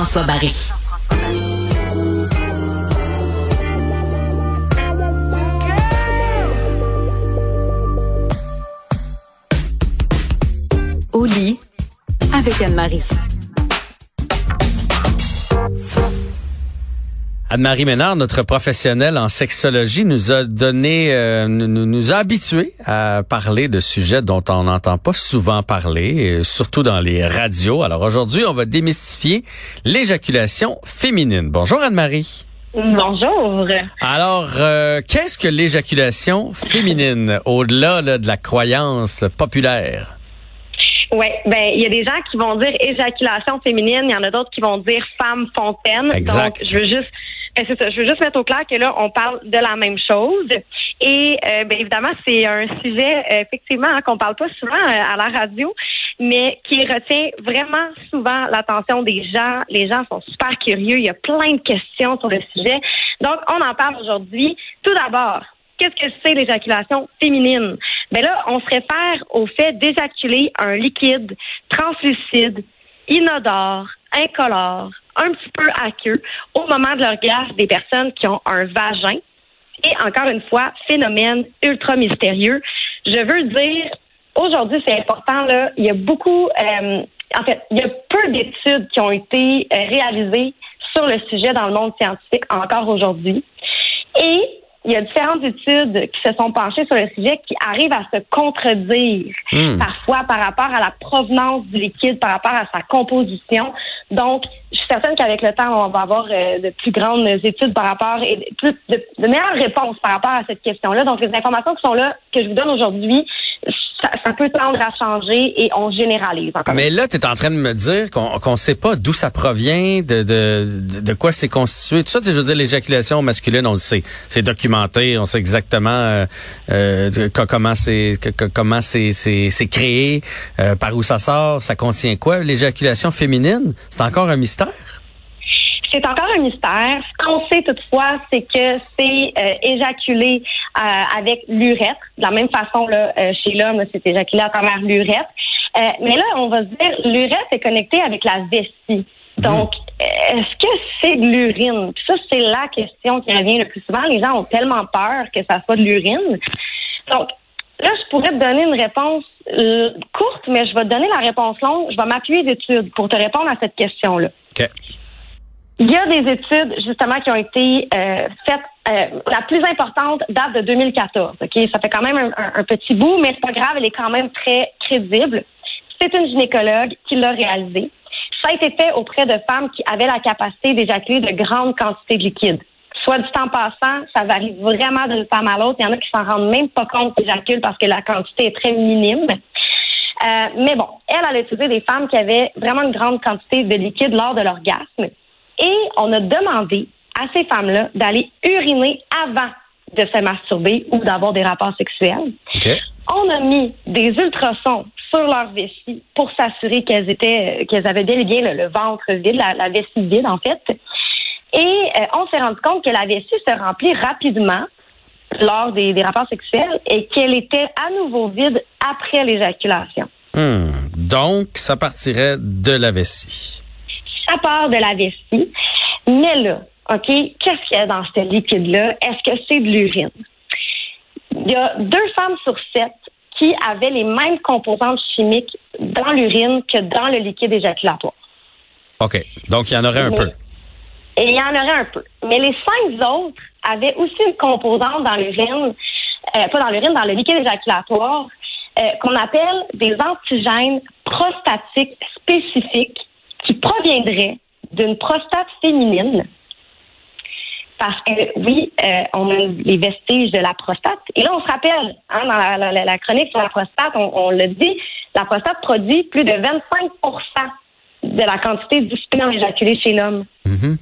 Jean-François Barry. Au lit avec Anne-Marie. Anne-Marie Ménard, notre professionnelle en sexologie, nous a donné, euh, nous, nous a habitués à parler de sujets dont on n'entend pas souvent parler, surtout dans les radios. Alors aujourd'hui, on va démystifier l'éjaculation féminine. Bonjour Anne-Marie. Bonjour. Alors, euh, qu'est-ce que l'éjaculation féminine au-delà de la croyance populaire? Oui, ben il y a des gens qui vont dire éjaculation féminine, il y en a d'autres qui vont dire femme fontaine. Exact. Donc je veux juste ben, c'est ça, je veux juste mettre au clair que là on parle de la même chose et euh, ben, évidemment c'est un sujet euh, effectivement hein, qu'on parle pas souvent euh, à la radio, mais qui retient vraiment souvent l'attention des gens. Les gens sont super curieux, il y a plein de questions sur le sujet. Donc on en parle aujourd'hui. Tout d'abord, qu'est-ce que c'est l'éjaculation féminine? Ben là, on se réfère au fait d'éjaculer un liquide translucide, inodore, incolore, un petit peu aqueux au moment de l'orgasme des personnes qui ont un vagin. Et encore une fois, phénomène ultra mystérieux. Je veux dire, aujourd'hui, c'est important, là, il y a beaucoup, euh, en fait, il y a peu d'études qui ont été euh, réalisées sur le sujet dans le monde scientifique encore aujourd'hui. Et il y a différentes études qui se sont penchées sur le sujet qui arrivent à se contredire Hmm. parfois par rapport à la provenance du liquide, par rapport à sa composition. Donc, je suis certaine qu'avec le temps, on va avoir euh, de plus grandes études par rapport et plus, de meilleures réponses par rapport à cette question-là. Donc, les informations qui sont là, que je vous donne aujourd'hui, ça, ça peut tendre à changer et on généralise encore. Mais là, tu es en train de me dire qu'on qu'on sait pas d'où ça provient, de, de, de, quoi c'est constitué. Tout ça, je veux dire, l'éjaculation masculine, on le sait. C'est documenté, on sait exactement euh, euh, comment c'est comment c'est créé, euh, par où ça sort, ça contient quoi? L'éjaculation féminine, c'est encore un mystère? C'est encore un mystère. Ce qu'on sait toutefois, c'est que c'est euh, éjaculé avec l'urètre. De la même façon, là, euh, chez l'homme, c'est éjaculé à travers l'urètre. Euh, mais là, on va se dire, l'urètre est connecté avec la vessie. Donc, euh, est-ce que c'est de l'urine? Ça, c'est la question qui revient le plus souvent. Les gens ont tellement peur que ça soit de l'urine. Donc, là, je pourrais te donner une réponse euh, courte, mais je vais te donner la réponse longue. Je vais m'appuyer d'études pour te répondre à cette question-là. Il y a des études justement qui ont été euh, faites. euh, la plus importante date de 2014. Ok, ça fait quand même un, petit bout, mais c'est pas grave. Elle est quand même très crédible. C'est une gynécologue qui l'a réalisé. Ça a été fait auprès de femmes qui avaient la capacité d'éjaculer de grandes quantités de liquide. Soit du temps passant, ça varie vraiment d'une femme à l'autre. Il y en a qui s'en rendent même pas compte qu'ils éjaculent parce que la quantité est très minime. Euh, mais bon, elle, elle a étudié des femmes qui avaient vraiment une grande quantité de liquide lors de l'orgasme. Et on a demandé à ces femmes-là d'aller uriner avant de se masturber ou d'avoir des rapports sexuels. OK. On a mis des ultrasons sur leur vessie pour s'assurer qu'elles étaient, qu'elles avaient bien et bien le, le ventre vide, la, la vessie vide en fait. Et euh, on s'est rendu compte que la vessie se remplit rapidement lors des, des rapports sexuels et qu'elle était à nouveau vide après l'éjaculation. Hmm. Donc, ça partirait de la vessie. Ça part de la vessie. Mais là, OK, qu'est-ce qu'il y a dans ce liquide-là? Est-ce que c'est de l'urine? Il y a deux femmes sur sept qui avaient les mêmes composantes chimiques dans l'urine que dans le liquide éjaculatoire. OK. Donc, il y en aurait un Mais- peu. Et il y en aurait un peu. Mais les cinq autres avaient aussi une composante dans l'urine, euh, pas dans l'urine, dans le liquide éjaculatoire, euh, qu'on appelle des antigènes prostatiques spécifiques qui proviendraient d'une prostate féminine. Parce que oui, euh, on a les vestiges de la prostate. Et là, on se rappelle, hein, dans la, la- la chronique sur la prostate, on, on le dit, la prostate produit plus de 25% de la quantité du sperme éjaculé chez l'homme. Mhm.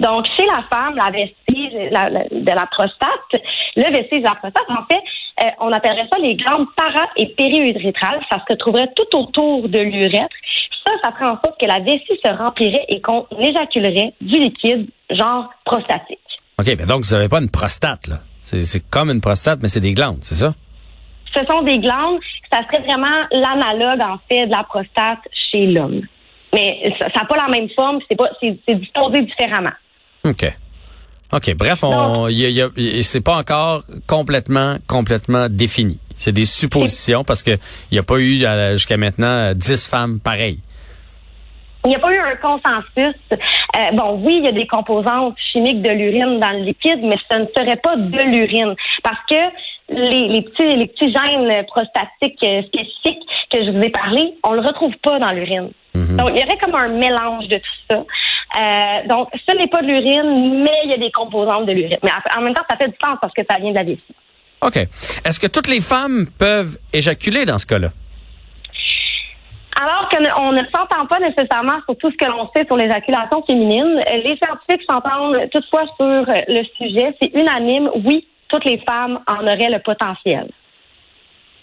Donc, chez la femme, la vestige la- la- de la prostate, le vestige de la prostate, en fait, euh, on appellerait ça les glandes para- et périurétrales. Ça se retrouverait tout autour de l'urètre. Ça, ça ferait en sorte que la vessie se remplirait et qu'on éjaculerait du liquide, genre prostatique. OK, mais donc, vous n'avez pas une prostate, là. C'est comme une prostate, mais c'est des glandes, c'est ça? Ce sont des glandes. Ça serait vraiment l'analogue, en fait, de la prostate chez l'homme. Mais ça n'a pas la même forme, c'est pas c'est disposé différemment. OK. OK. Bref, on, y a, y c'est pas encore complètement, complètement défini. C'est des suppositions parce que il n'y a pas eu jusqu'à maintenant dix femmes pareilles. Il n'y a pas eu un consensus. Euh, bon, oui, il y a des composantes chimiques de l'urine dans le liquide, mais ce ne serait pas de l'urine parce que les, les, petits, les petits gènes prostatiques euh, spécifiques que je vous ai parlé, on le retrouve pas dans l'urine. Mhm. Donc, il y aurait comme un mélange de tout ça. Euh, donc, ce n'est pas de l'urine, mais il y a des composantes de l'urine. Mais en même temps, ça fait du sens parce que ça vient de la vessie. OK. Est-ce que toutes les femmes peuvent éjaculer dans ce cas-là? Alors qu'on ne s'entend pas nécessairement sur tout ce que l'on sait sur l'éjaculation féminine, les scientifiques s'entendent toutefois sur le sujet. C'est unanime. Oui, toutes les femmes en auraient le potentiel.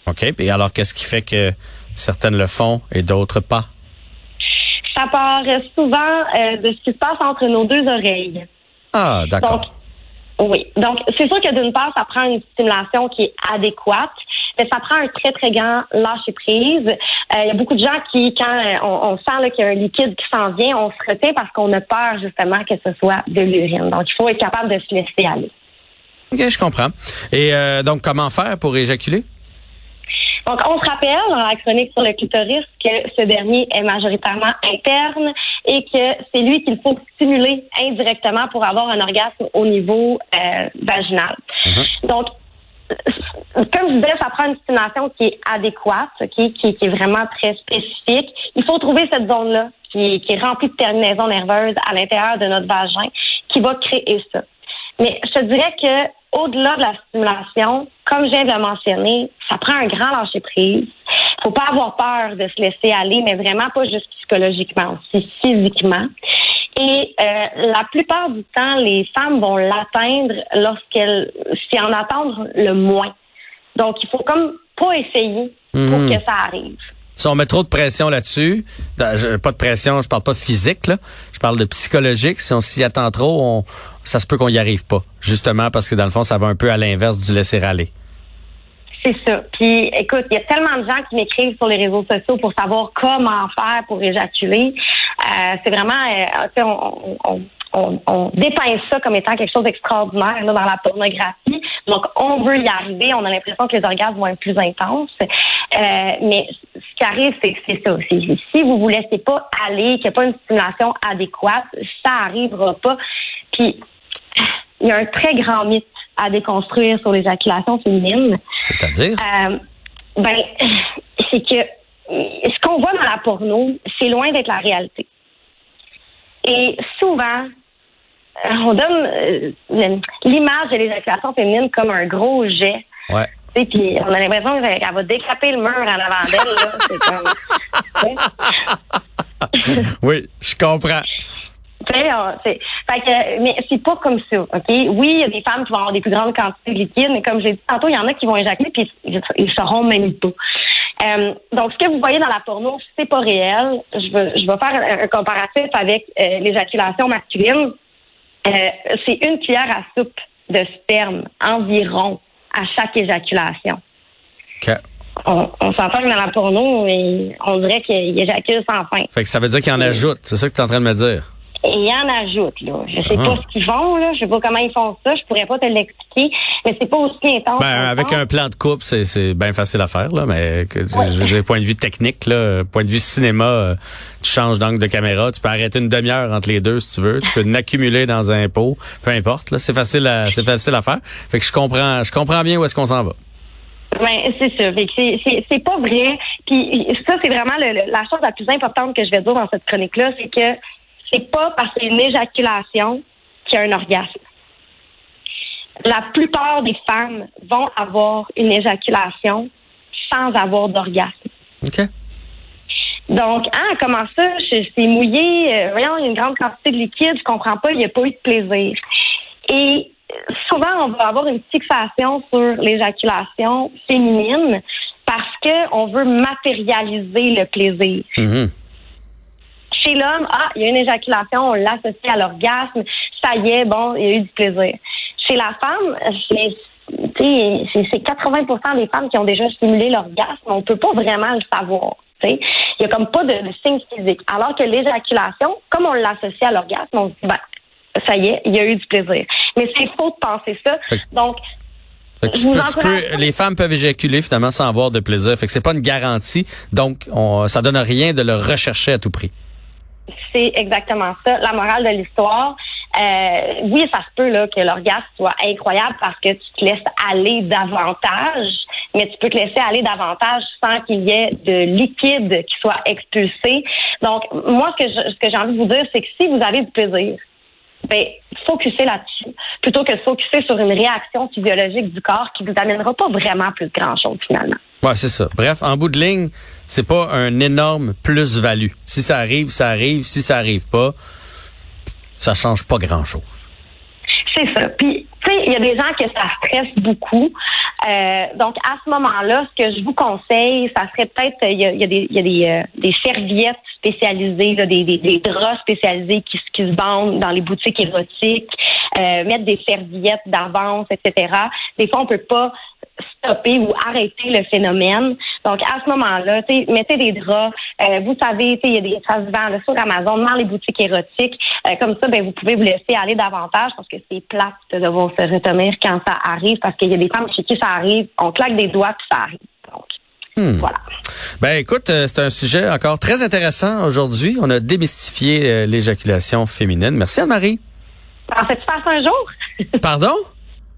OK. Et alors, qu'est-ce qui fait que certaines le font et d'autres pas? Ça part souvent euh, de ce qui se passe entre nos deux oreilles. Ah, d'accord. Oui. Donc, c'est sûr que d'une part, ça prend une stimulation qui est adéquate, mais ça prend un très, très grand lâcher prise. Euh, il y a beaucoup de gens qui, quand euh, on, sent qu'il y a un liquide qui s'en vient, on se retient parce qu'on a peur justement que ce soit de l'urine. Donc, il faut être capable de se laisser aller. OK, je comprends. Et donc, comment faire pour éjaculer? Donc, on se rappelle dans la chronique sur le clitoris que ce dernier est majoritairement interne et que c'est lui qu'il faut stimuler indirectement pour avoir un orgasme au niveau euh, vaginal. Mm-hmm. Donc, comme je disais, ça prend une stimulation qui est adéquate, qui, est vraiment très spécifique. Il faut trouver cette zone-là qui, est remplie de terminaisons nerveuses à l'intérieur de notre vagin qui va créer ça. Mais je te dirais que au-delà de la stimulation, comme je viens de le mentionner, ça prend un grand lâcher prise. Faut pas avoir peur de se laisser aller, mais vraiment pas juste psychologiquement, aussi physiquement. Et euh, la plupart du temps, les femmes vont l'atteindre lorsqu'elles s'y en attendent le moins. Donc, il faut comme pas essayer pour mhm. que ça arrive. Si on met trop de pression là-dessus, pas de pression, je parle pas de physique, là, je parle de psychologique. Si on s'y attend trop, on, ça se peut qu'on y arrive pas. Justement parce que dans le fond, ça va un peu à l'inverse du laisser aller. C'est ça. Puis, écoute, il y a tellement de gens qui m'écrivent sur les réseaux sociaux pour savoir comment faire pour éjaculer. Euh, c'est vraiment, euh, on, on, on, on, dépeint ça comme étant quelque chose d'extraordinaire dans la pornographie. Donc, on veut y arriver. On a l'impression que les orgasmes vont être plus intenses. Euh, mais ce qui arrive, c'est que c'est ça. Si vous vous laissez pas aller, qu'il n'y a pas une stimulation adéquate, ça arrivera pas. Puis, il y a un très grand mythe à déconstruire sur l'éjaculation féminine. C'est-à-dire? Euh, ben, c'est que ce qu'on voit dans la porno, c'est loin d'être la réalité. Et souvent, on donne euh, l'image de l'éjaculation féminine comme un gros jet. Ouais. Puis on a l'impression qu'elle va décaper le mur en avant d'elle. oui, je comprends. Fait que, mais c'est pas comme ça, OK? Oui, il y a des femmes qui vont avoir des plus grandes quantités de liquide, mais comme j'ai dit tantôt, il y en a qui vont éjaculer puis ils, sauront même pas. Euh, donc, ce que vous voyez dans la porno, c'est pas réel. Je vais, je vais faire un, comparatif avec euh, l'éjaculation masculine. Euh, c'est une cuillère à soupe de sperme environ à chaque éjaculation. On, on s'entend que dans la porno, on dirait qu'il éjacule sans fin. Fait que ça veut dire qu'il en ajoute, c'est ça que tu es en train de me dire? Et il en ajoute, là. Je sais pas ah. ce qu'ils font, là. Je sais pas comment ils font ça. Je pourrais pas te l'expliquer. Mais c'est pas aussi intense. Ben, avec un plan de coupe, c'est, c'est bien facile à faire, là. Mais, que, je veux dire, point de vue technique, là, point de vue cinéma, euh, tu changes d'angle de caméra. Tu peux arrêter une demi-heure entre les deux, si tu veux. Tu peux l'accumuler dans un pot. Peu importe, là. C'est facile à, c'est facile à faire. Fait que je comprends, je comprends bien où est-ce qu'on s'en va. Ben, c'est ça. C'est, c'est, c'est pas vrai. Puis ça, c'est vraiment la chose la plus importante que je vais dire dans cette chronique-là, c'est que c'est pas parce qu'il y a une éjaculation qu'il y a un orgasme. La plupart des femmes vont avoir une éjaculation sans avoir d'orgasme. OK. Donc, ah, comment ça? C'est mouillé, euh, voyons, il y a une grande quantité de liquide, je comprends pas, il n'y a pas eu de plaisir. Et souvent, on va avoir une fixation sur l'éjaculation féminine parce qu'on veut matérialiser le plaisir. Mm-hmm. Chez l'homme, ah, il y a une éjaculation, on l'associe à l'orgasme, ça y est, bon, il y a eu du plaisir. Chez la femme, c'est 80% des femmes qui ont déjà stimulé l'orgasme, on peut pas vraiment le savoir. Il y a comme pas de, de signe physique. Alors que l'éjaculation, comme on l'associe à l'orgasme, on se dit, ben, ça y est, il y a eu du plaisir. Mais c'est faux de penser ça. Donc, tu peux, tu peux, les femmes peuvent éjaculer finalement sans avoir de plaisir. Fait que c'est pas une garantie. Donc, on, ça donne rien de le rechercher à tout prix. C'est exactement ça. La morale de l'histoire, euh, oui, ça se peut là, que l'orgasme soit incroyable parce que tu te laisses aller davantage, mais tu peux te laisser aller davantage sans qu'il y ait de liquide qui soit expulsé. Donc, moi, ce que, j'ai envie de vous dire, c'est que si vous avez du plaisir, ben, focuser là-dessus, plutôt que de focuser sur une réaction physiologique du corps qui vous amènera pas vraiment plus grand-chose finalement. Ouais, c'est ça. Bref, en bout de ligne, c'est pas un énorme plus-value. Si ça arrive, ça arrive. Si ça arrive pas, ça change pas grand-chose. C'est ça. Puis, il y a des gens que ça stresse beaucoup. Euh, donc, à ce moment-là, ce que je vous conseille, ça serait peut-être, il y a, des, y a des, euh, des serviettes spécialisées, là, des, des, des, draps spécialisés qui, qui se vendent dans les boutiques érotiques, euh, mettre des serviettes d'avance, etc. Des fois, on peut pas stopper ou arrêter le phénomène. Donc, à ce moment-là, mettez des draps. Euh, vous savez, il y a des, vend sur Amazon, dans les boutiques érotiques. Euh, comme ça, ben, vous pouvez vous laisser aller davantage parce que c'est plate de devoir se retenir quand ça arrive parce qu'il y a des femmes chez qui ça arrive. On claque des doigts puis ça arrive. Donc, hmm. Voilà. Ben écoute, euh, c'est un sujet encore très intéressant aujourd'hui. On a démystifié l'éjaculation féminine. Merci Anne-Marie. En fait, tu passes un jour? Pardon?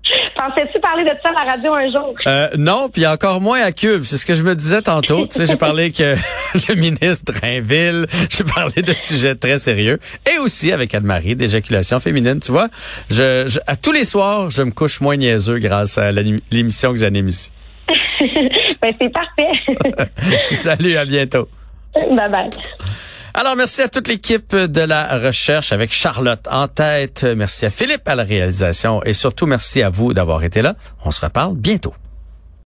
Pensais-tu parler de ça à la radio un jour? Euh, non, puis encore moins à Cube. C'est ce que je me disais tantôt. tu sais, j'ai parlé que le ministre Drainville, j'ai parlé de sujets très sérieux. Et aussi avec Anne-Marie, d'éjaculation féminine. Tu vois, je, à tous les soirs, je me couche moins niaiseux grâce à l'émission que j'anime ici. ben, c'est parfait. Salut, à bientôt. Bye bye. Alors, merci à toute l'équipe de la recherche avec Charlotte en tête. Merci à Philippe à la réalisation et surtout merci à vous d'avoir été là. On se reparle bientôt.